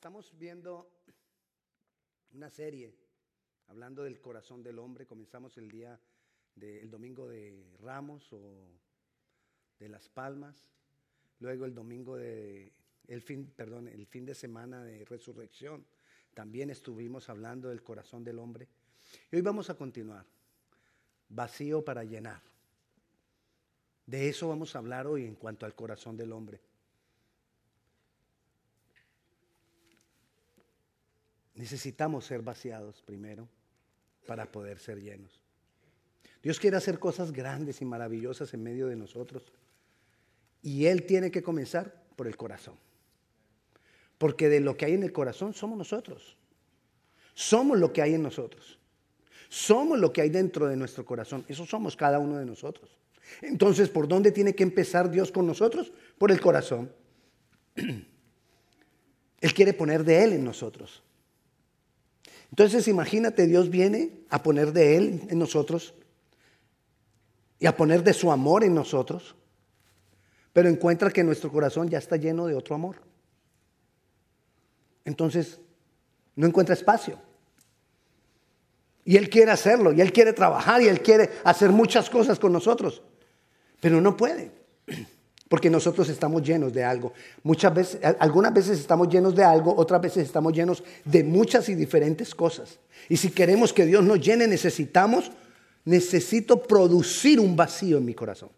Estamos viendo una serie hablando del corazón del hombre. Comenzamos el día del domingo de Ramos o de las Palmas, luego el domingo de el fin, perdón, el fin de semana de resurrección. También estuvimos hablando del corazón del hombre. Y hoy vamos a continuar. Vacío para llenar. De eso vamos a hablar hoy en cuanto al corazón del hombre. Necesitamos ser vaciados primero para poder ser llenos. Dios quiere hacer cosas grandes y maravillosas en medio de nosotros. Y Él tiene que comenzar por el corazón. Porque de lo que hay en el corazón somos nosotros. Somos lo que hay en nosotros. Somos lo que hay dentro de nuestro corazón. Eso somos cada uno de nosotros. Entonces, ¿por dónde tiene que empezar Dios con nosotros? Por el corazón. Él quiere poner de Él en nosotros. Entonces imagínate, Dios viene a poner de Él en nosotros y a poner de su amor en nosotros, pero encuentra que nuestro corazón ya está lleno de otro amor. Entonces, no encuentra espacio. Y Él quiere hacerlo, y Él quiere trabajar, y Él quiere hacer muchas cosas con nosotros, pero no puede. Porque nosotros estamos llenos de algo. Muchas veces, algunas veces estamos llenos de algo, otras veces estamos llenos de muchas y diferentes cosas. Y si queremos que Dios nos llene, necesitamos, necesito producir un vacío en mi corazón.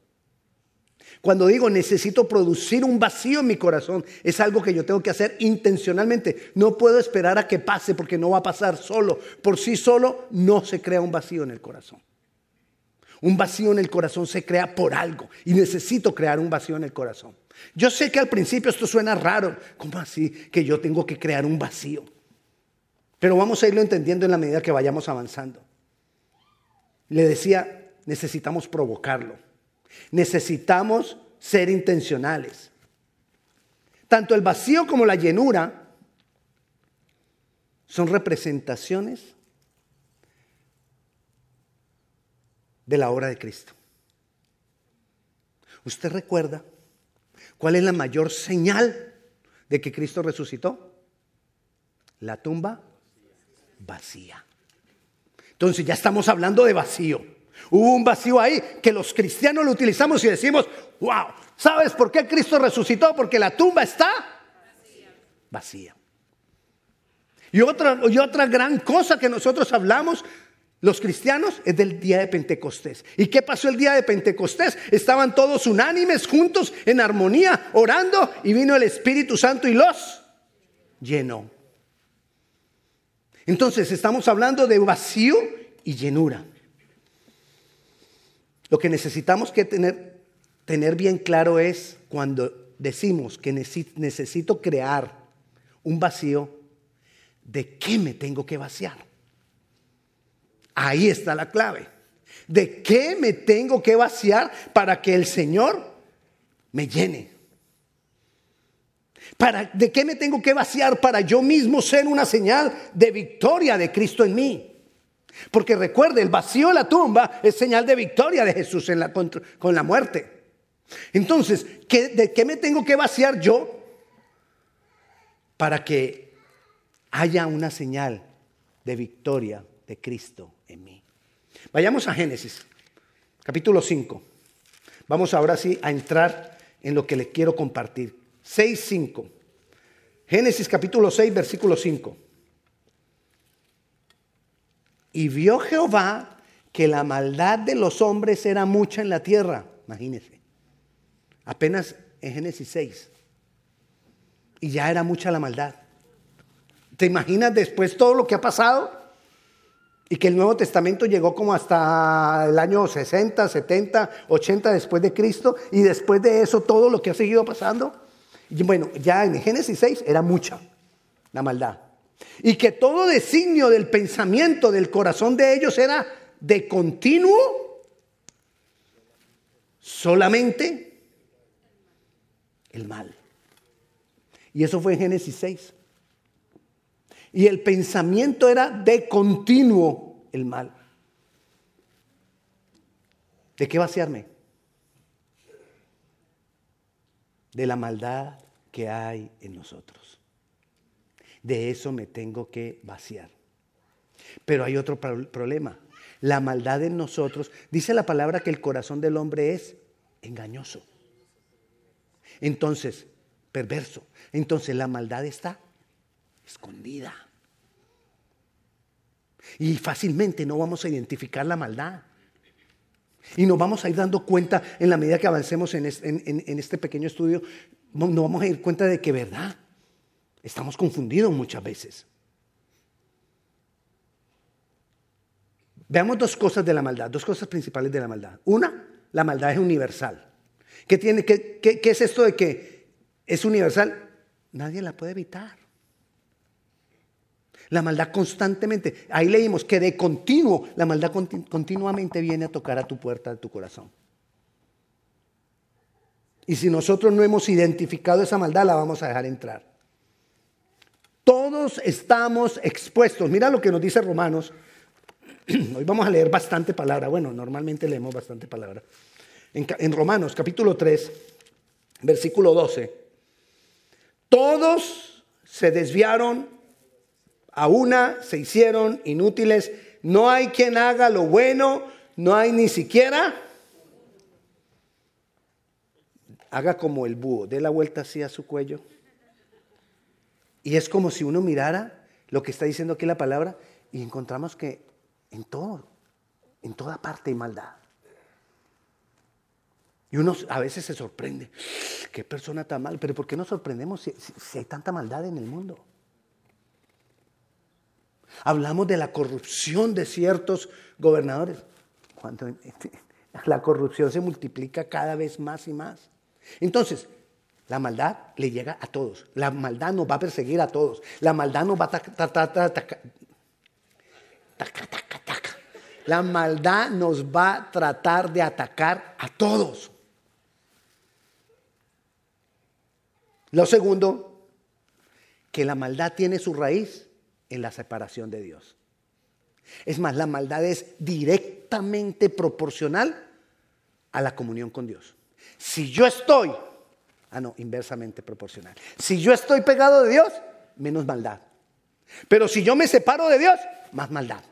Cuando digo necesito producir un vacío en mi corazón, es algo que yo tengo que hacer intencionalmente. No puedo esperar a que pase porque no va a pasar solo. Por sí solo no se crea un vacío en el corazón. Un vacío en el corazón se crea por algo y necesito crear un vacío en el corazón. Yo sé que al principio esto suena raro. ¿Cómo así que yo tengo que crear un vacío? Pero vamos a irlo entendiendo en la medida que vayamos avanzando. Le decía, necesitamos provocarlo. Necesitamos ser intencionales. Tanto el vacío como la llenura son representaciones de la obra de Cristo. ¿Usted recuerda cuál es la mayor señal de que Cristo resucitó? La tumba vacía. Entonces ya estamos hablando de vacío. Hubo un vacío ahí que los cristianos lo utilizamos y decimos, wow, ¿sabes por qué Cristo resucitó? Porque la tumba está vacía. Y otra, y otra gran cosa que nosotros hablamos los cristianos es del día de Pentecostés. ¿Y qué pasó el día de Pentecostés? Estaban todos unánimes, juntos, en armonía, orando, y vino el Espíritu Santo y los llenó. Entonces estamos hablando de vacío y llenura. Lo que necesitamos que tener, tener bien claro es cuando decimos que necesito crear un vacío, ¿de qué me tengo que vaciar? Ahí está la clave. ¿De qué me tengo que vaciar para que el Señor me llene? ¿Para, ¿De qué me tengo que vaciar para yo mismo ser una señal de victoria de Cristo en mí? Porque recuerde, el vacío de la tumba es señal de victoria de Jesús con la muerte. Entonces, ¿de qué me tengo que vaciar yo para que haya una señal de victoria de Cristo en mí. Vayamos a Génesis, capítulo 5. Vamos ahora sí a entrar en lo que le quiero compartir. 6, 5. Génesis capítulo 6, versículo 5. Y vio Jehová que la maldad de los hombres era mucha en la tierra. Imagínese. Apenas en Génesis 6. Y ya era mucha la maldad. ¿Te imaginas después todo lo que ha pasado? Y que el Nuevo Testamento llegó como hasta el año 60, 70, 80 después de Cristo y después de eso todo lo que ha seguido pasando. Y bueno, ya en Génesis 6 era mucha la maldad. Y que todo designio del pensamiento del corazón de ellos era de continuo solamente el mal. Y eso fue en Génesis 6. Y el pensamiento era de continuo el mal. ¿De qué vaciarme? De la maldad que hay en nosotros. De eso me tengo que vaciar. Pero hay otro problema. La maldad en nosotros, dice la palabra que el corazón del hombre es engañoso. Entonces, perverso. Entonces la maldad está escondida. Y fácilmente no vamos a identificar la maldad. Y nos vamos a ir dando cuenta en la medida que avancemos en este, pequeño estudio, nos vamos a ir cuenta de que, ¿verdad? Estamos confundidos muchas veces. Veamos dos cosas de la maldad, dos cosas principales de la maldad. Una, la maldad es universal. ¿Qué, tiene, qué, qué es esto de que es universal? Nadie la puede evitar. La maldad constantemente, ahí leímos que de continuo, la maldad continuamente viene a tocar a tu puerta de tu corazón. Y si nosotros no hemos identificado esa maldad, la vamos a dejar entrar. Todos estamos expuestos. Mira lo que nos dice Romanos. Hoy vamos a leer bastante palabra. Bueno, normalmente leemos bastante palabra. En, Romanos capítulo 3, versículo 12. Todos se desviaron a una se hicieron inútiles. No hay quien haga lo bueno, no hay ni siquiera. Haga como el búho, dé la vuelta así a su cuello. Y es como si uno mirara lo que está diciendo aquí la palabra y encontramos que en todo, en toda parte hay maldad. Y uno a veces se sorprende, qué persona tan mal, pero ¿por qué nos sorprendemos si hay tanta maldad en el mundo? Hablamos de la corrupción de ciertos gobernadores. Cuando la corrupción se multiplica cada vez más y más. Entonces, la maldad le llega a todos. La maldad nos va a perseguir a todos. La maldad nos va a atacar. La maldad nos va a tratar de atacar a todos. Lo segundo, que la maldad tiene su raíz en la separación de Dios. Es más, la maldad es directamente proporcional a la comunión con Dios. Si yo estoy, ah no, inversamente proporcional. Si yo estoy pegado de Dios, menos maldad. Pero si yo me separo de Dios, más maldad.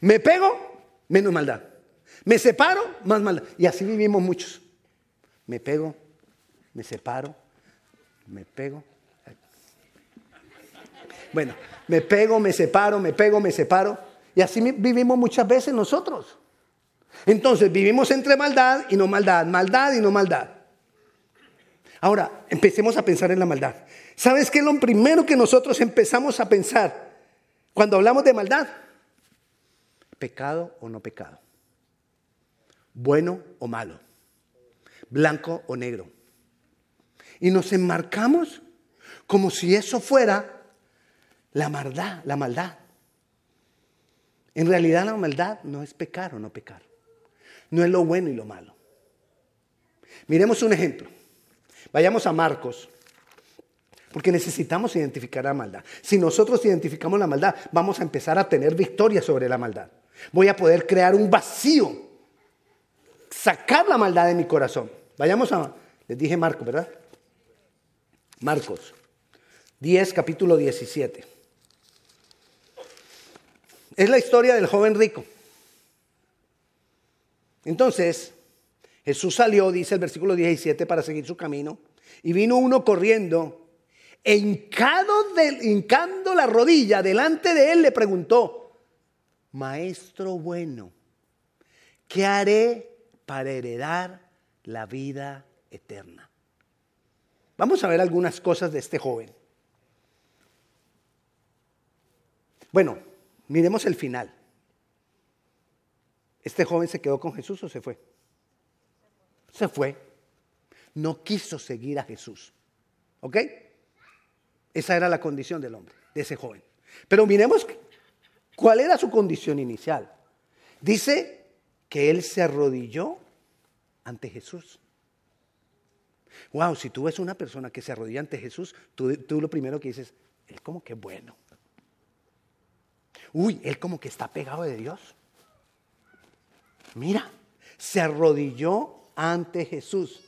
Me pego, menos maldad. Me separo, más maldad. Y así vivimos muchos. Me pego, me separo, me pego, bueno, me pego, me separo, me pego, me separo. Y así vivimos muchas veces nosotros. Entonces vivimos entre maldad y no maldad, maldad y no maldad. Ahora, empecemos a pensar en la maldad. ¿Sabes qué es lo primero que nosotros empezamos a pensar cuando hablamos de maldad? Pecado o no pecado. Bueno o malo. Blanco o negro. Y nos enmarcamos como si eso fuera la maldad, la maldad. En realidad la maldad no es pecar o no pecar. No es lo bueno y lo malo. Miremos un ejemplo. Vayamos a Marcos. Porque necesitamos identificar la maldad. Si nosotros identificamos la maldad, vamos a empezar a tener victoria sobre la maldad. Voy a poder crear un vacío. Sacar la maldad de mi corazón. Vayamos a... Les dije Marcos, ¿verdad? Marcos 10, capítulo 17. Es la historia del joven rico. Entonces, Jesús salió, dice el versículo 17, para seguir su camino, y vino uno corriendo, e hincando la rodilla delante de él, le preguntó, Maestro bueno, ¿qué haré para heredar la vida eterna? Vamos a ver algunas cosas de este joven. Bueno, Miremos el final. ¿Este joven se quedó con Jesús o se fue? Se fue. No quiso seguir a Jesús. ¿Ok? Esa era la condición del hombre, de ese joven. Pero miremos cuál era su condición inicial. Dice que él se arrodilló ante Jesús. Wow, si tú ves una persona que se arrodilla ante Jesús, tú, lo primero que dices, es como que bueno uy, él como que está pegado de Dios. Mira, se arrodilló ante Jesús.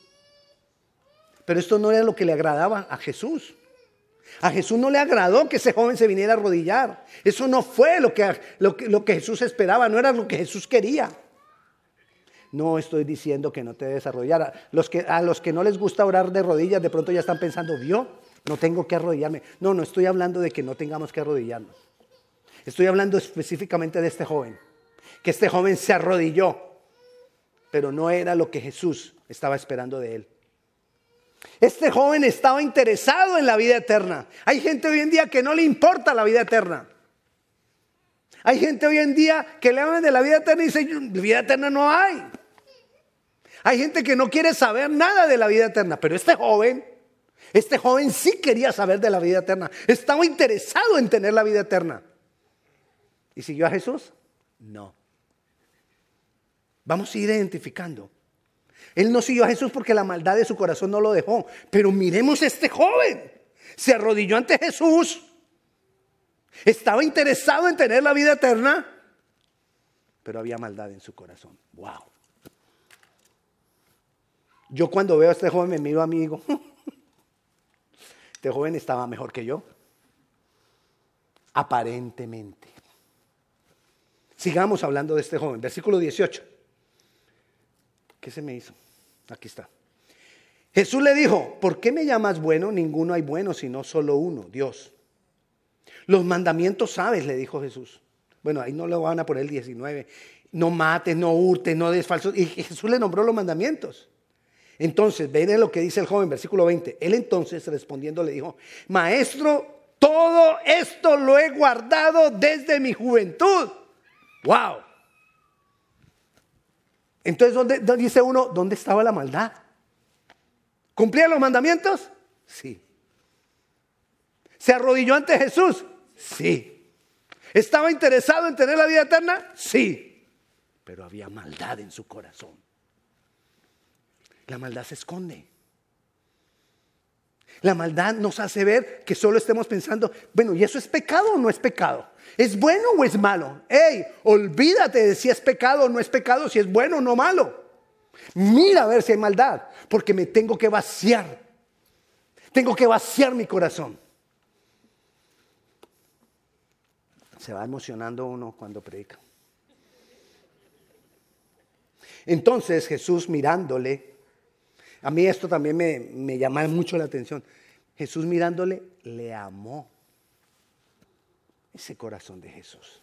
Pero esto no era lo que le agradaba a Jesús. A Jesús no le agradó que ese joven se viniera a arrodillar. Eso no fue lo que, lo Jesús esperaba, no era lo que Jesús quería. No estoy diciendo que no te debes arrodillar. A los que no les gusta orar de rodillas, de pronto ya están pensando, ¿vio? No tengo que arrodillarme. No, no estoy hablando de que no tengamos que arrodillarnos. Estoy hablando específicamente de este joven. Que este joven se arrodilló, pero no era lo que Jesús estaba esperando de él. Este joven estaba interesado en la vida eterna. Hay gente hoy en día que no le importa la vida eterna. Hay gente hoy en día que le hablan de la vida eterna y dice, vida eterna no hay. Hay gente que no quiere saber nada de la vida eterna, pero este joven, este joven sí quería saber de la vida eterna. Estaba interesado en tener la vida eterna. ¿Y siguió a Jesús? No. Vamos a ir identificando. Él no siguió a Jesús porque la maldad de su corazón no lo dejó. Pero miremos a este joven. Se arrodilló ante Jesús. Estaba interesado en tener la vida eterna. Pero había maldad en su corazón. Wow. Yo cuando veo a este joven me miro a mí y digo, este joven estaba mejor que yo. Aparentemente. Sigamos hablando de este joven. Versículo 18. ¿Qué se me hizo? Aquí está. Jesús le dijo, ¿por qué me llamas bueno? Ninguno hay bueno, sino solo uno, Dios. Los mandamientos sabes, le dijo Jesús. Bueno, ahí no lo van a poner el 19. No mates, no hurtes, no des falsos. Y Jesús le nombró los mandamientos. Entonces, ven lo que dice el joven, versículo 20. Él entonces respondiendo le dijo, maestro, todo esto lo he guardado desde mi juventud. ¡Wow! Entonces, ¿dónde, dice uno, ¿dónde estaba la maldad? ¿Cumplía los mandamientos? Sí. ¿Se arrodilló ante Jesús? Sí. ¿Estaba interesado en tener la vida eterna? Sí. Pero había maldad en su corazón. La maldad se esconde. La maldad nos hace ver que solo estemos pensando, bueno, ¿y eso es pecado o no es pecado? ¿Es bueno o es malo? Ey, olvídate de si es pecado o no es pecado, si es bueno o no malo. Mira a ver si hay maldad, porque me tengo que vaciar. Tengo que vaciar mi corazón. Se va emocionando uno cuando predica. Entonces Jesús mirándole, a mí esto también me, me llama mucho la atención. Jesús mirándole, le amó ese corazón de Jesús.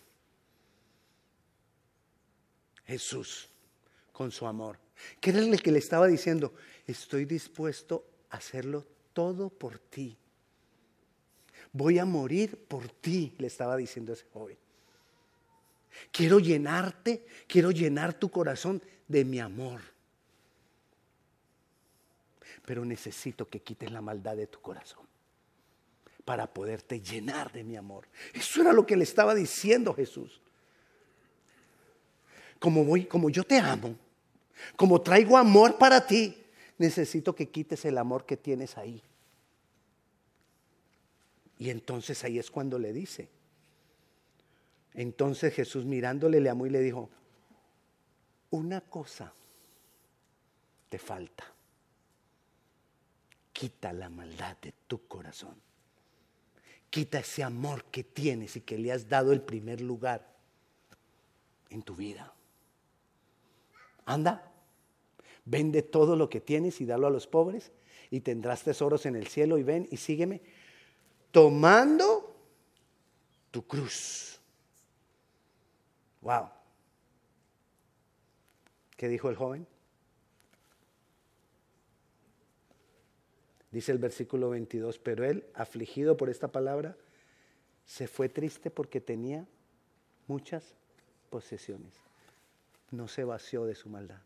Jesús, con su amor. ¿Qué era el que le estaba diciendo? Estoy dispuesto a hacerlo todo por ti. Voy a morir por ti, le estaba diciendo ese joven. Quiero llenarte, quiero llenar tu corazón de mi amor. Pero necesito que quites la maldad de tu corazón para poderte llenar de mi amor. Eso era lo que le estaba diciendo Jesús. Como voy, como yo te amo, como traigo amor para ti, necesito que quites el amor que tienes ahí. Y entonces ahí es cuando le dice. Entonces Jesús mirándole le amó y le dijo, una cosa te falta. Quita la maldad de tu corazón. Quita ese amor que tienes y que le has dado el primer lugar en tu vida. Anda, vende todo lo que tienes y dalo a los pobres y tendrás tesoros en el cielo y ven y sígueme tomando tu cruz. Wow. ¿Qué dijo el joven? Dice el versículo 22, pero él, afligido por esta palabra, se fue triste porque tenía muchas posesiones. No se vació de su maldad.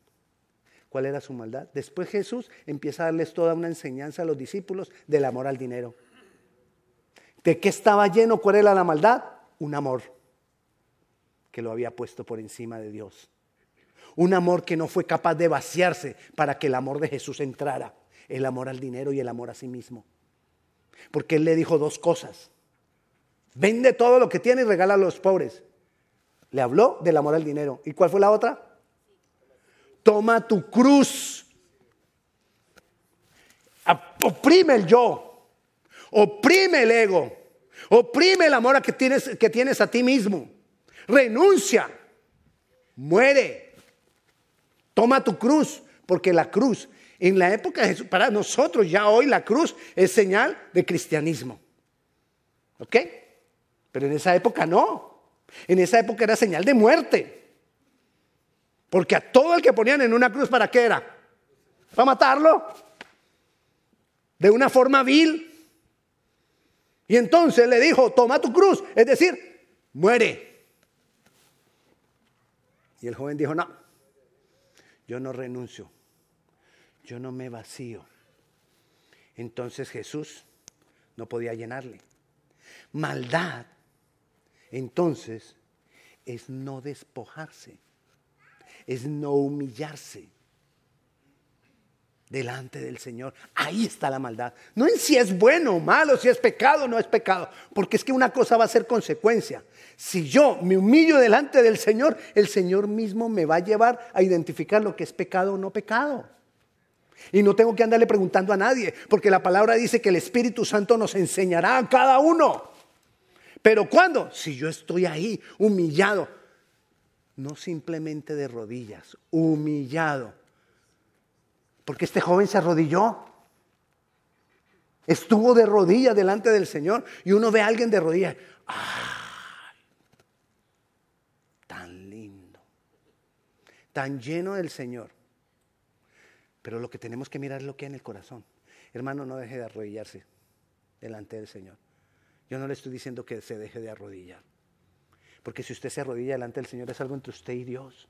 ¿Cuál era su maldad? Después Jesús empieza a darles toda una enseñanza a los discípulos del amor al dinero. ¿De qué estaba lleno? ¿Cuál era la maldad? Un amor que lo había puesto por encima de Dios. Un amor que no fue capaz de vaciarse para que el amor de Jesús entrara el amor al dinero y el amor a sí mismo. Porque él le dijo dos cosas. Vende todo lo que tiene y regala a los pobres. Le habló del amor al dinero. ¿Y cuál fue la otra? Toma tu cruz. Oprime el yo. Oprime el ego. Oprime el amor que tienes, que tienes a ti mismo. Renuncia. Muere. Toma tu cruz, porque la cruz, en la época de Jesús, para nosotros ya hoy la cruz es señal de cristianismo. ¿Ok? Pero en esa época no. En esa época era señal de muerte. Porque a todo el que ponían en una cruz, ¿para qué era? ¿Para matarlo? De una forma vil. Y entonces le dijo, toma tu cruz, es decir, muere. Y el joven dijo, no, yo no renuncio, yo no me vacío. Entonces Jesús no podía llenarle. Maldad, entonces, es no despojarse, es no humillarse delante del Señor. Ahí está la maldad. No en si es bueno o malo, si es pecado o no es pecado, porque es que una cosa va a ser consecuencia. Si yo me humillo delante del Señor, el Señor mismo me va a llevar a identificar lo que es pecado o no pecado. Y no tengo que andarle preguntando a nadie, porque la palabra dice que el Espíritu Santo nos enseñará a cada uno. Pero ¿cuándo? Si yo estoy ahí humillado, no simplemente de rodillas, humillado porque este joven se arrodilló. Estuvo de rodillas delante del Señor. Y uno ve a alguien de rodillas. ¡Ay! Tan lindo. Tan lleno del Señor. Pero lo que tenemos que mirar es lo que hay en el corazón. Hermano, no deje de arrodillarse delante del Señor. Yo no le estoy diciendo que se deje de arrodillar. Porque si usted se arrodilla delante del Señor es algo entre usted y Dios.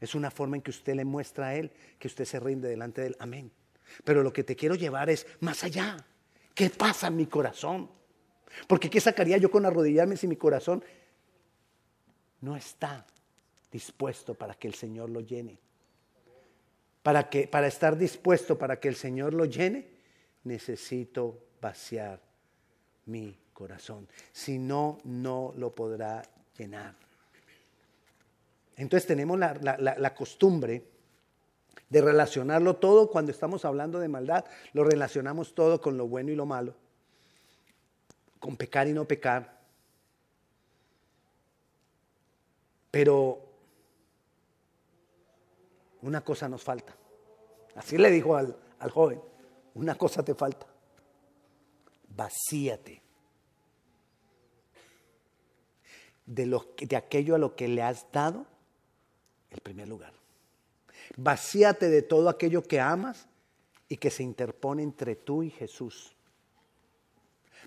Es una forma en que usted le muestra a Él que usted se rinde delante de Él. Amén. Pero lo que te quiero llevar es más allá. ¿Qué pasa en mi corazón? Porque ¿qué sacaría yo con arrodillarme si mi corazón no está dispuesto para que el Señor lo llene? Para, que, para estar dispuesto para que el Señor lo llene, necesito vaciar mi corazón. Si no, no lo podrá llenar. Entonces tenemos la, costumbre de relacionarlo todo cuando estamos hablando de maldad, lo relacionamos todo con lo bueno y lo malo, con pecar y no pecar. Pero una cosa nos falta. Así le dijo al, al joven, una cosa te falta. Vacíate de, lo, de aquello a lo que le has dado el primer lugar. Vacíate de todo aquello que amas y que se interpone entre tú y Jesús.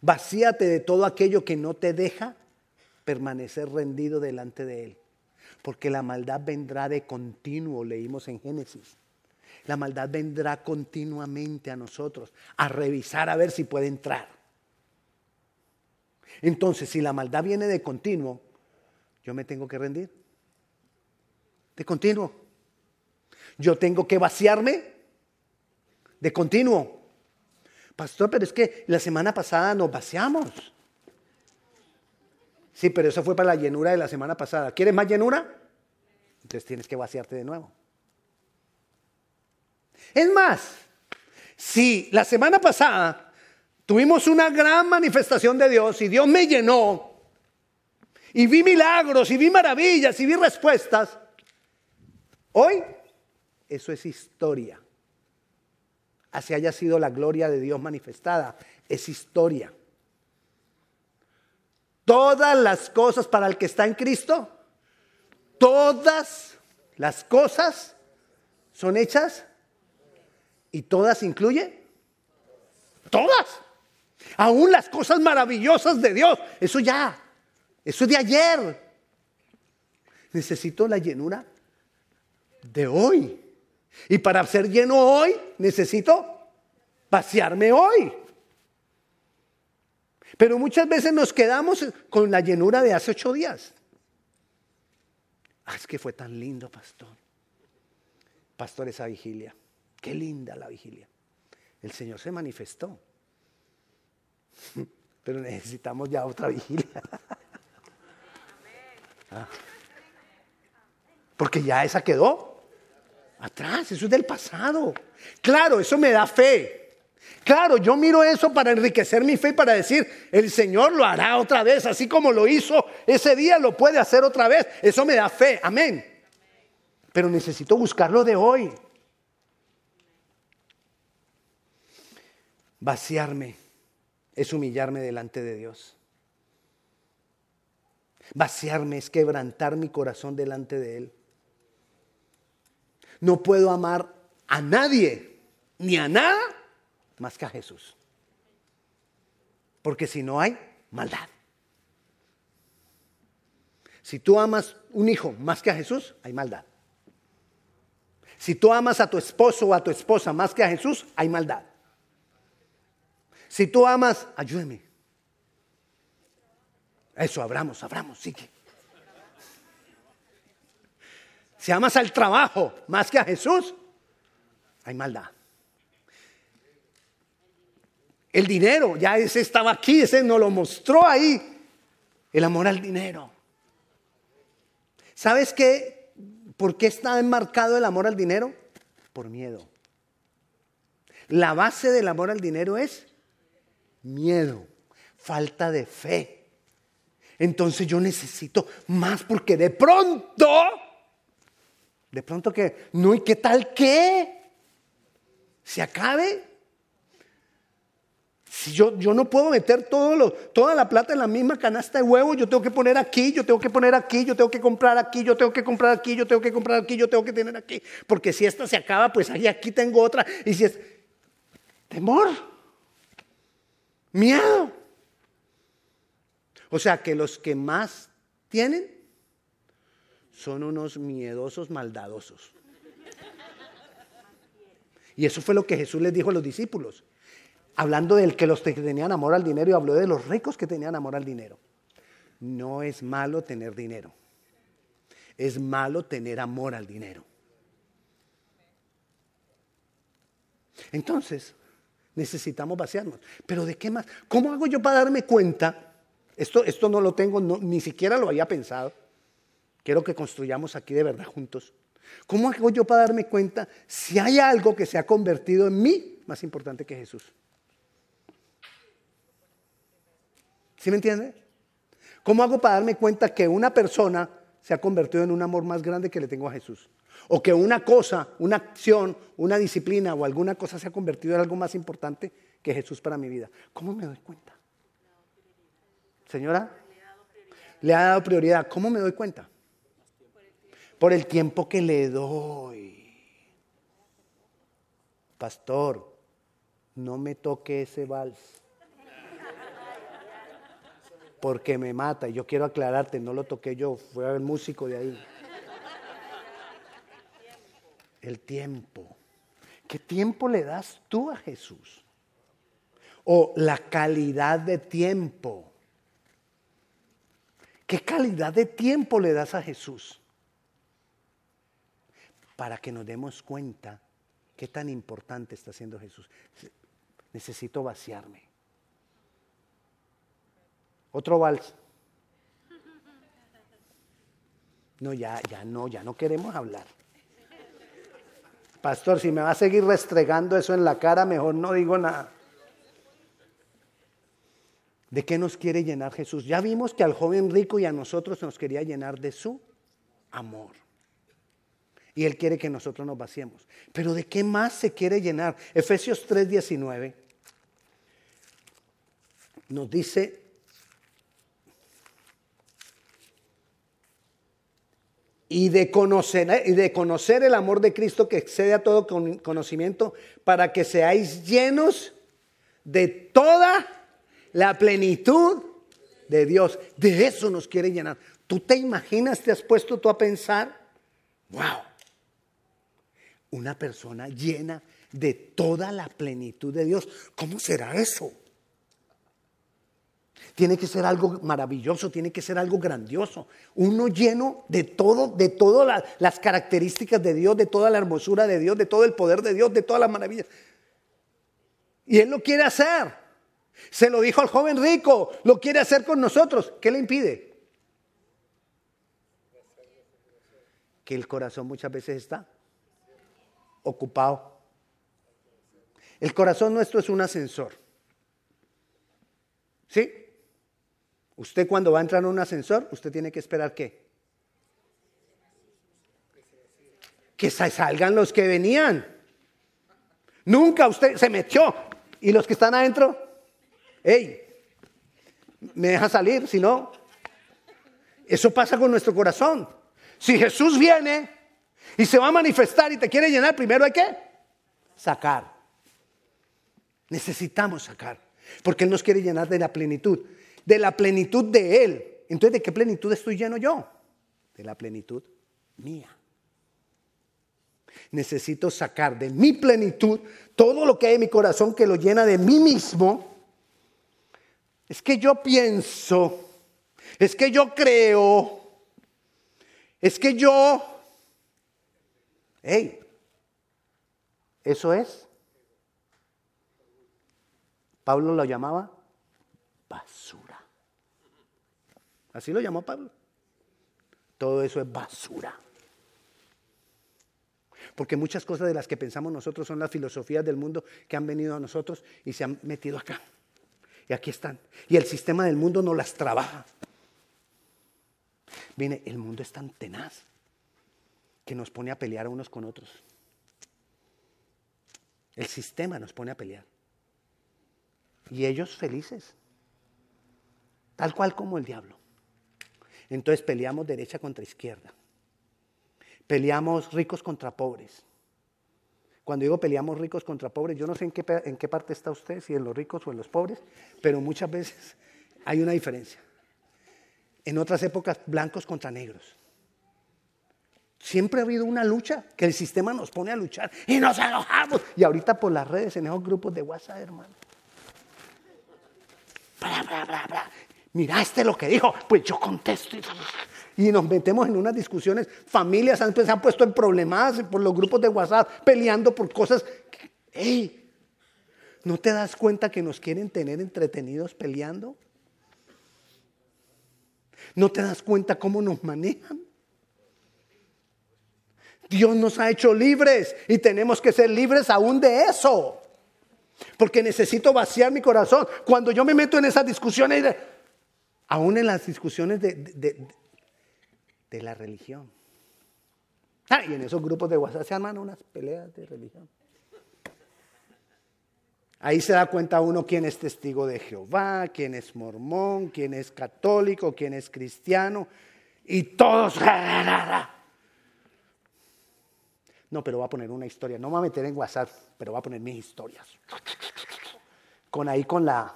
Vacíate de todo aquello que no te deja permanecer rendido delante de Él. Porque la maldad vendrá de continuo, leímos en Génesis. La maldad vendrá continuamente a nosotros a revisar a ver si puede entrar. Entonces, si la maldad viene de continuo, yo me tengo que rendir de continuo. Yo tengo que vaciarme de continuo. Pastor, pero es que la semana pasada nos vaciamos. Sí, pero eso fue para la llenura de la semana pasada. ¿Quieres más llenura? Entonces tienes que vaciarte de nuevo. Es más, si la semana pasada tuvimos una gran manifestación de Dios y Dios me llenó y vi milagros y vi maravillas y vi respuestas, Hoy eso es historia. Así haya sido la gloria de Dios manifestada, es historia. Todas las cosas para el que está en Cristo, todas las cosas son hechas y todas incluyen todas. Aún las cosas maravillosas de Dios, eso ya, eso es de ayer. Necesito la llenura de hoy. Y para ser lleno hoy necesito vaciarme hoy. Pero muchas veces nos quedamos con la llenura de hace ocho días. Ah, es que fue tan lindo, pastor. Pastor, esa vigilia. Qué linda la vigilia. El Señor se manifestó. Pero necesitamos ya otra vigilia. Ah. Porque ya esa quedó atrás, eso es del pasado. Claro, eso me da fe. Claro, yo miro eso para enriquecer mi fe y para decir, el Señor lo hará otra vez, así como lo hizo ese día, lo puede hacer otra vez. Eso me da fe, amén. Pero necesito buscarlo de hoy. Vaciarme es humillarme delante de Dios. Vaciarme es quebrantar mi corazón delante de Él. No puedo amar a nadie ni a nada más que a Jesús. Porque si no hay maldad. Si tú amas un hijo más que a Jesús, hay maldad. Si tú amas a tu esposo o a tu esposa más que a Jesús, hay maldad. Si tú amas, ayúdeme. Eso, abramos, abramos, sigue. Si amas al trabajo más que a Jesús, hay maldad. El dinero, ya ese estaba aquí, ese nos lo mostró ahí. El amor al dinero. ¿Sabes qué? ¿Por qué está enmarcado el amor al dinero? Por miedo. La base del amor al dinero es miedo, falta de fe. Entonces yo necesito más porque de pronto, de pronto que, no, ¿y qué tal que? Se acabe. Si yo, yo no puedo meter toda la plata en la misma canasta de huevo, yo tengo que poner aquí, yo tengo que poner aquí, yo tengo que comprar aquí, yo tengo que comprar aquí, yo tengo que comprar aquí, yo tengo que tener aquí. Porque si esta se acaba, pues ahí aquí tengo otra. Y si es temor. Miedo. O sea que los que más tienen son unos miedosos maldadosos. Y eso fue lo que Jesús les dijo a los discípulos. Hablando del que los que tenían amor al dinero y habló de los ricos que tenían amor al dinero. No es malo tener dinero. Es malo tener amor al dinero. Entonces, necesitamos vaciarnos. Pero ¿de qué más? ¿Cómo hago yo para darme cuenta? Esto, esto no lo tengo, ni siquiera lo había pensado. Quiero que construyamos aquí de verdad juntos. ¿Cómo hago yo para darme cuenta si hay algo que se ha convertido en mí más importante que Jesús? ¿Sí me entiende? ¿Cómo hago para darme cuenta que una persona se ha convertido en un amor más grande que le tengo a Jesús? o que una cosa, una acción, una disciplina o alguna cosa se ha convertido en algo más importante que Jesús para mi vida. ¿Cómo me doy cuenta? Señora, le ha dado prioridad. ¿Cómo me doy cuenta? Por el tiempo que le doy. Pastor, no me toque ese vals. Porque me mata. Y yo quiero aclararte, no lo toqué yo, fue el músico de ahí el tiempo. ¿Qué tiempo le das tú a Jesús? O la calidad de tiempo. ¿Qué calidad de tiempo le das a Jesús? Para que nos demos cuenta qué tan importante está siendo Jesús. Necesito vaciarme. Otro vals. No, ya, ya no, ya no queremos hablar. Pastor, si me va a seguir restregando eso en la cara, mejor no digo nada. ¿De qué nos quiere llenar Jesús? Ya vimos que al joven rico y a nosotros nos quería llenar de su amor. Y Él quiere que nosotros nos vaciemos. Pero ¿de qué más se quiere llenar? Efesios 3:19 nos dice y de, conocer, y de conocer el amor de Cristo que excede a todo conocimiento, para que seáis llenos de toda la plenitud de Dios. De eso nos quiere llenar. ¿Tú te imaginas, te has puesto tú a pensar? ¡Wow! Una persona llena de toda la plenitud de Dios. ¿Cómo será eso? Tiene que ser algo maravilloso, tiene que ser algo grandioso. Uno lleno de todo, de todas las características de Dios, de toda la hermosura de Dios, de todo el poder de Dios, de todas las maravillas. Y Él lo quiere hacer. Se lo dijo al joven rico, lo quiere hacer con nosotros. ¿Qué le impide? Que el corazón muchas veces está ocupado. El corazón nuestro es un ascensor. ¿Sí? Usted cuando va a entrar en un ascensor, usted tiene que esperar qué? Que salgan los que venían. Nunca usted se metió. ¿Y los que están adentro? ¡Ey! ¿Me deja salir? Si no, eso pasa con nuestro corazón. Si Jesús viene y se va a manifestar y te quiere llenar, primero hay que sacar. Necesitamos sacar. Porque Él nos quiere llenar de la plenitud. De la plenitud de Él. Entonces, ¿de qué plenitud estoy lleno yo? De la plenitud mía. Necesito sacar de mi plenitud todo lo que hay en mi corazón que lo llena de mí mismo. Es que yo pienso, es que yo creo, es que yo... ¡Ey! Eso es. Pablo lo llamaba basura. Así lo llamó Pablo. Todo eso es basura. Porque muchas cosas de las que pensamos nosotros son las filosofías del mundo que han venido a nosotros y se han metido acá. Y aquí están. Y el sistema del mundo no las trabaja. Viene, el mundo es tan tenaz que nos pone a pelear unos con otros. El sistema nos pone a pelear. Y ellos felices. Tal cual como el diablo. Entonces peleamos derecha contra izquierda. Peleamos ricos contra pobres. Cuando digo peleamos ricos contra pobres, yo no sé en qué, en qué parte está usted, si en los ricos o en los pobres, pero muchas veces hay una diferencia. En otras épocas, blancos contra negros. Siempre ha habido una lucha que el sistema nos pone a luchar y nos enojamos. Y ahorita por las redes, en esos grupos de WhatsApp, hermano. Bla, bla, bla, bla. Mira este lo que dijo, pues yo contesto. Y y nos metemos en unas discusiones. Familias han, se han puesto en problemas por los grupos de WhatsApp, peleando por cosas. ¡Ey! ¿No te das cuenta que nos quieren tener entretenidos peleando? ¿No te das cuenta cómo nos manejan? Dios nos ha hecho libres y tenemos que ser libres aún de eso. Porque necesito vaciar mi corazón. Cuando yo me meto en esas discusiones, aún en las discusiones de, de la religión. Ah, y en esos grupos de WhatsApp se arman unas peleas de religión. Ahí se da cuenta uno quién es testigo de Jehová, quién es mormón, quién es católico, quién es cristiano, y todos... No, pero voy a poner una historia. No me voy a meter en WhatsApp, pero voy a poner mis historias. Con ahí, con la...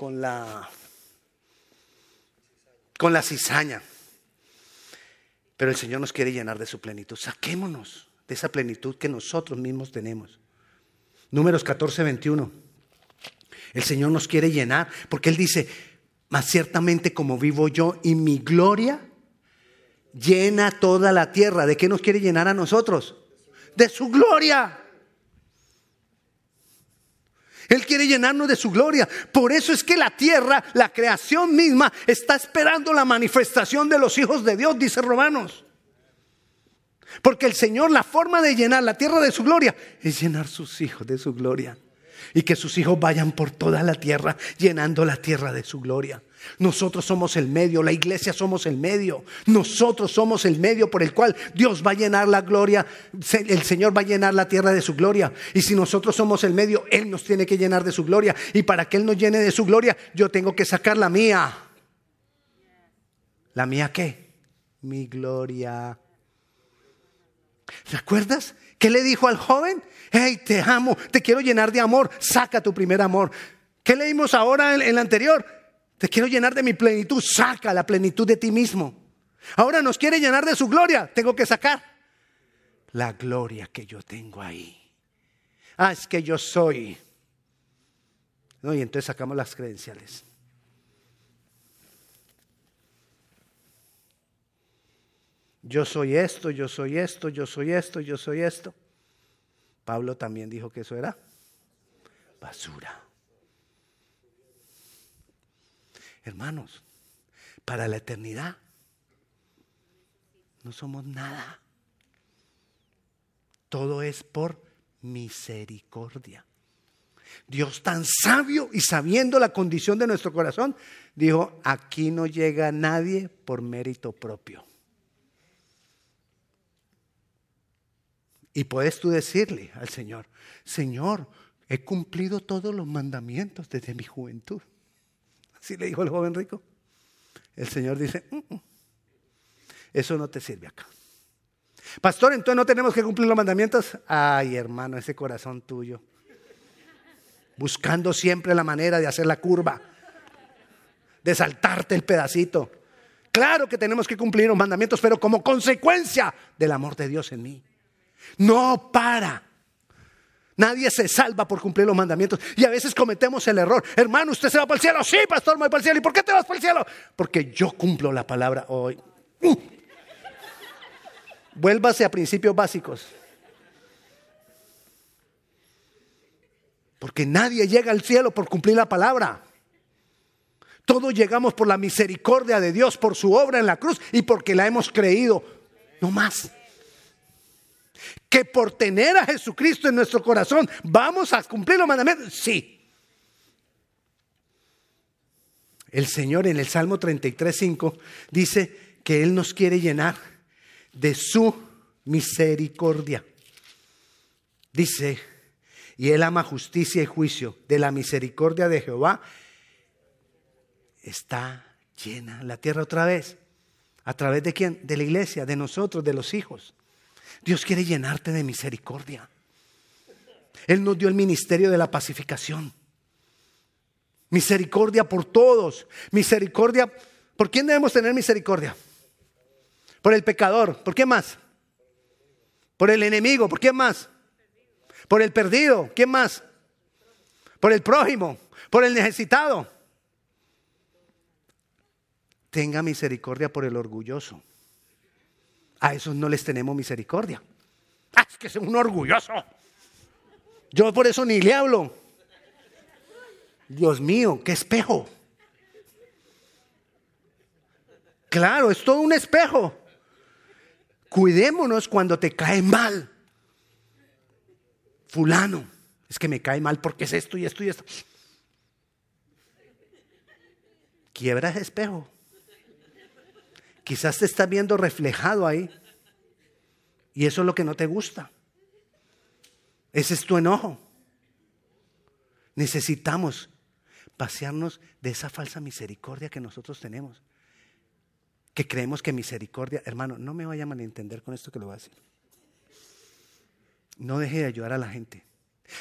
Con la con la cizaña. Pero el Señor nos quiere llenar de su plenitud. Saquémonos de esa plenitud que nosotros mismos tenemos. Números 14, 21. El Señor nos quiere llenar porque Él dice, más ciertamente como vivo yo y mi gloria llena toda la tierra. ¿De qué nos quiere llenar a nosotros? De su gloria. Él quiere llenarnos de su gloria. Por eso es que la tierra, la creación misma, está esperando la manifestación de los hijos de Dios, dice Romanos. Porque el Señor, la forma de llenar la tierra de su gloria es llenar sus hijos de su gloria. Y que sus hijos vayan por toda la tierra llenando la tierra de su gloria. Nosotros somos el medio, la iglesia somos el medio. Nosotros somos el medio por el cual Dios va a llenar la gloria, el Señor va a llenar la tierra de su gloria. Y si nosotros somos el medio, Él nos tiene que llenar de su gloria. Y para que Él nos llene de su gloria, yo tengo que sacar la mía. ¿La mía qué? Mi gloria. ¿Recuerdas? ¿Qué le dijo al joven? Hey, te amo, te quiero llenar de amor, saca tu primer amor. ¿Qué leímos ahora en, la anterior? Te quiero llenar de mi plenitud. Saca la plenitud de ti mismo. Ahora nos quiere llenar de su gloria. Tengo que sacar la gloria que yo tengo ahí. Ah, es que yo soy. No, y entonces sacamos las credenciales. Yo soy esto, yo soy esto, yo soy esto, yo soy esto. Pablo también dijo que eso era basura. Hermanos, para la eternidad no somos nada. Todo es por misericordia. Dios tan sabio y sabiendo la condición de nuestro corazón, dijo, aquí no llega nadie por mérito propio. Y puedes tú decirle al Señor, Señor, he cumplido todos los mandamientos desde mi juventud. Así le dijo el joven rico. El Señor dice, eso no te sirve acá. Pastor, entonces no tenemos que cumplir los mandamientos. Ay, hermano, ese corazón tuyo. Buscando siempre la manera de hacer la curva, de saltarte el pedacito. Claro que tenemos que cumplir los mandamientos, pero como consecuencia del amor de Dios en mí. No para. Nadie se salva por cumplir los mandamientos. Y a veces cometemos el error. Hermano, ¿usted se va para el cielo? Sí, pastor, me voy para el cielo. ¿Y por qué te vas para el cielo? Porque yo cumplo la palabra hoy. Uh. Vuélvase a principios básicos. Porque nadie llega al cielo por cumplir la palabra. Todos llegamos por la misericordia de Dios, por su obra en la cruz y porque la hemos creído. No más que por tener a Jesucristo en nuestro corazón vamos a cumplir los mandamientos. Sí. El Señor en el Salmo 33.5 dice que Él nos quiere llenar de su misericordia. Dice, y Él ama justicia y juicio. De la misericordia de Jehová está llena la tierra otra vez. ¿A través de quién? De la iglesia, de nosotros, de los hijos. Dios quiere llenarte de misericordia. Él nos dio el ministerio de la pacificación. Misericordia por todos. Misericordia. ¿Por quién debemos tener misericordia? Por el pecador. ¿Por qué más? Por el enemigo. ¿Por quién más? Por el perdido. ¿Quién más? Por el prójimo. Por el necesitado. Tenga misericordia por el orgulloso. A esos no les tenemos misericordia. Ah, es que es un orgulloso. Yo por eso ni le hablo. Dios mío, qué espejo. Claro, es todo un espejo. Cuidémonos cuando te cae mal. Fulano, es que me cae mal porque es esto y esto y esto. Quiebra ese espejo. Quizás te estás viendo reflejado ahí. Y eso es lo que no te gusta. Ese es tu enojo. Necesitamos pasearnos de esa falsa misericordia que nosotros tenemos. Que creemos que misericordia, hermano, no me vaya a malentender con esto que lo voy a decir. No deje de ayudar a la gente.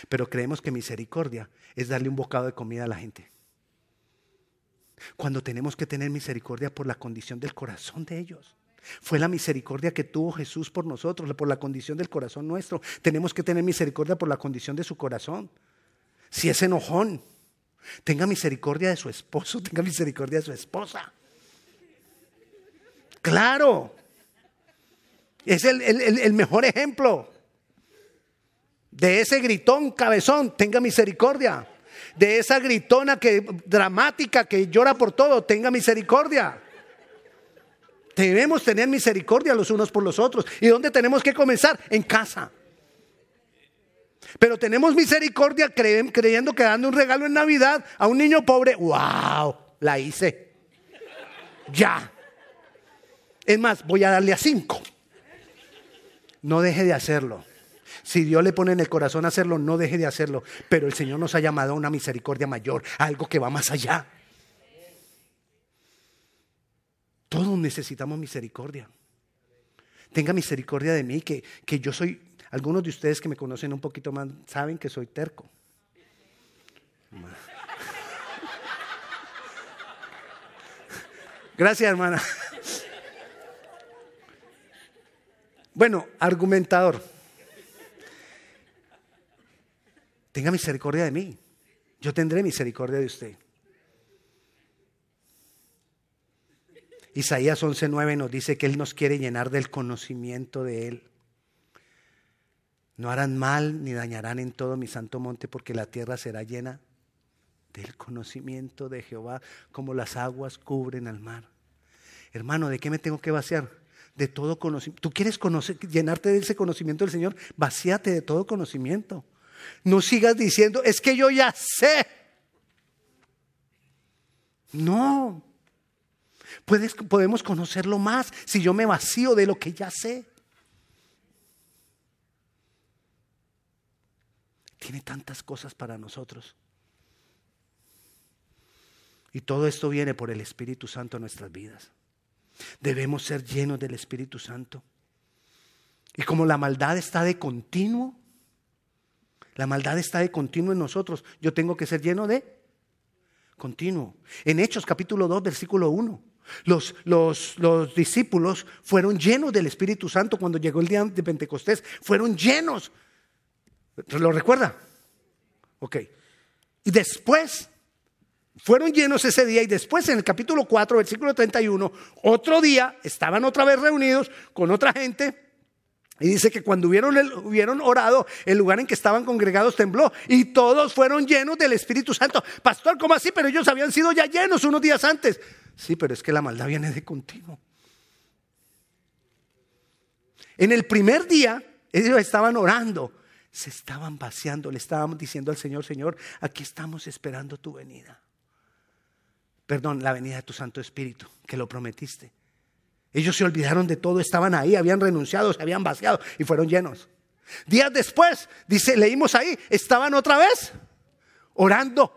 Pero creemos que misericordia es darle un bocado de comida a la gente cuando tenemos que tener misericordia por la condición del corazón de ellos. Fue la misericordia que tuvo Jesús por nosotros, por la condición del corazón nuestro. Tenemos que tener misericordia por la condición de su corazón. Si es enojón, tenga misericordia de su esposo, tenga misericordia de su esposa. Claro, es el, el mejor ejemplo de ese gritón cabezón, tenga misericordia de esa gritona que dramática que llora por todo, tenga misericordia. Debemos tener misericordia los unos por los otros. ¿Y dónde tenemos que comenzar? En casa. Pero tenemos misericordia creyendo que dando un regalo en Navidad a un niño pobre, wow, la hice. Ya. Es más, voy a darle a cinco. No deje de hacerlo. Si Dios le pone en el corazón hacerlo, no deje de hacerlo. Pero el Señor nos ha llamado a una misericordia mayor, algo que va más allá. Todos necesitamos misericordia. Tenga misericordia de mí, que, que yo soy, algunos de ustedes que me conocen un poquito más saben que soy terco. Gracias, hermana. Bueno, argumentador. Tenga misericordia de mí. Yo tendré misericordia de usted. Isaías 11:9 nos dice que Él nos quiere llenar del conocimiento de Él. No harán mal ni dañarán en todo mi santo monte porque la tierra será llena del conocimiento de Jehová como las aguas cubren al mar. Hermano, ¿de qué me tengo que vaciar? de todo conocimiento. ¿Tú quieres conocer, llenarte de ese conocimiento del Señor? Vacíate de todo conocimiento. No sigas diciendo, es que yo ya sé. No. Puedes, podemos conocerlo más si yo me vacío de lo que ya sé. Tiene tantas cosas para nosotros. Y todo esto viene por el Espíritu Santo en nuestras vidas. Debemos ser llenos del Espíritu Santo. Y como la maldad está de continuo, la maldad está de continuo en nosotros, yo tengo que ser lleno de continuo. En Hechos capítulo 2, versículo 1. Los, los, los, discípulos fueron llenos del Espíritu Santo cuando llegó el día de Pentecostés. Fueron llenos. ¿Lo recuerda? Ok. Y después fueron llenos ese día y después en el capítulo 4, versículo 31, otro día estaban otra vez reunidos con otra gente. Y dice que cuando hubieron, orado, el lugar en que estaban congregados tembló y todos fueron llenos del Espíritu Santo. Pastor, ¿cómo así? Pero ellos habían sido ya llenos unos días antes. Sí, pero es que la maldad viene de continuo. En el primer día, ellos estaban orando, se estaban vaciando, le estaban diciendo al Señor, Señor, aquí estamos esperando tu venida perdón, la venida de tu Santo Espíritu, que lo prometiste. Ellos se olvidaron de todo, estaban ahí, habían renunciado, se habían vaciado y fueron llenos. Días después, dice, leímos ahí, estaban otra vez orando.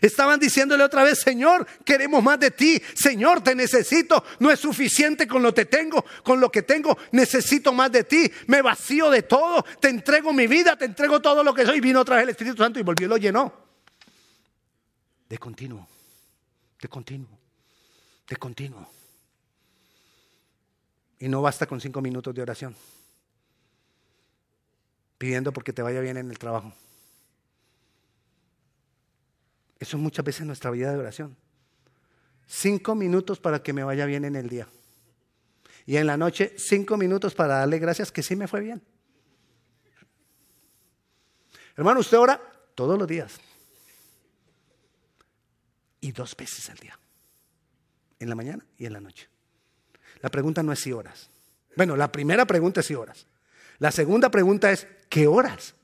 Estaban diciéndole otra vez, Señor, queremos más de ti. Señor, te necesito. No es suficiente con lo que tengo, con lo que tengo, necesito más de ti. Me vacío de todo, te entrego mi vida, te entrego todo lo que soy. Vino otra vez el Espíritu Santo y volvió y lo llenó de continuo, de continuo, de continuo. Y no basta con cinco minutos de oración, pidiendo porque te vaya bien en el trabajo. Eso es muchas veces nuestra vida de oración. Cinco minutos para que me vaya bien en el día. Y en la noche, cinco minutos para darle gracias que sí me fue bien. Hermano, usted ora todos los días y dos veces al día. En la mañana y en la noche. La pregunta no es si horas. Bueno, la primera pregunta es si horas. La segunda pregunta es ¿qué horas?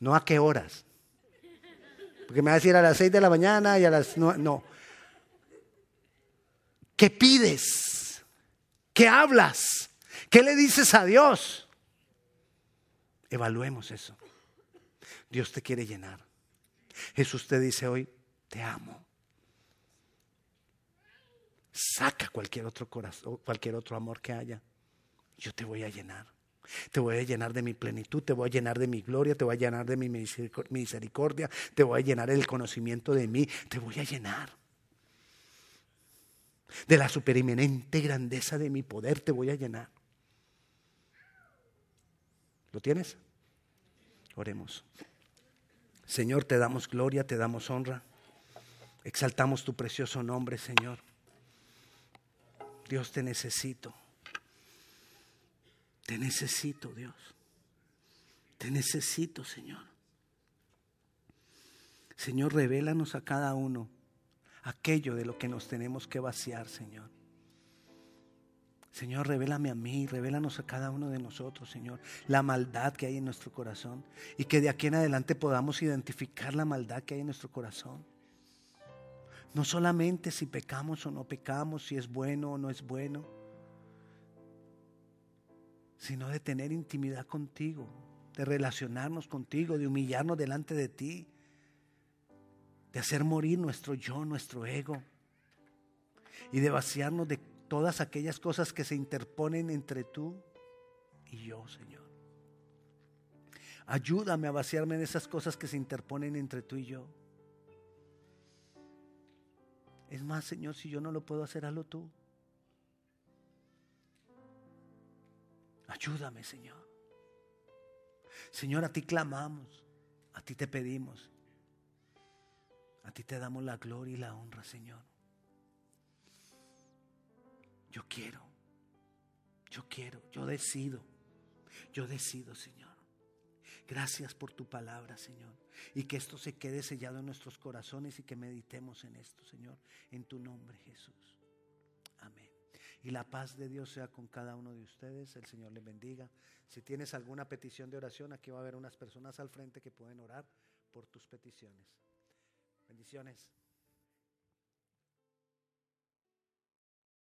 No a qué horas. Porque me va a decir a las seis de la mañana y a las no. no. ¿Qué pides? ¿Qué hablas? ¿Qué le dices a Dios? Evaluemos eso. Dios te quiere llenar. Jesús te dice hoy, te amo. Saca cualquier otro corazón, cualquier otro amor que haya. Yo te voy a llenar. Te voy a llenar de mi plenitud, te voy a llenar de mi gloria, te voy a llenar de mi misericordia, te voy a llenar del conocimiento de mí, te voy a llenar. De la supereminente grandeza de mi poder te voy a llenar. ¿Lo tienes? Oremos. Señor, te damos gloria, te damos honra. Exaltamos tu precioso nombre, Señor. Dios, te necesito. Te necesito, Dios. Te necesito, Señor. Señor, revélanos a cada uno aquello de lo que nos tenemos que vaciar, Señor. Señor, revélame a mí, revélanos a cada uno de nosotros, Señor, la maldad que hay en nuestro corazón y que de aquí en adelante podamos identificar la maldad que hay en nuestro corazón. No solamente si pecamos o no pecamos, si es bueno o no es bueno, sino de tener intimidad contigo, de relacionarnos contigo, de humillarnos delante de ti, de hacer morir nuestro yo, nuestro ego y de vaciarnos de todas aquellas cosas que se interponen entre tú y yo, Señor. Ayúdame a vaciarme en esas cosas que se interponen entre tú y yo. Es más, Señor, si yo no lo puedo hacer, hazlo tú. Ayúdame, Señor. Señor, a ti clamamos, a ti te pedimos, a ti te damos la gloria y la honra, Señor. Yo quiero, yo quiero, yo decido, yo decido, Señor. Gracias por tu palabra, Señor. Y que esto se quede sellado en nuestros corazones y que meditemos en esto, Señor. En tu nombre, Jesús. Amén. y la paz de Dios sea con cada uno de ustedes. El Señor les bendiga. Si tienes alguna petición de oración, aquí va a haber unas personas al frente que pueden orar por tus peticiones. Bendiciones.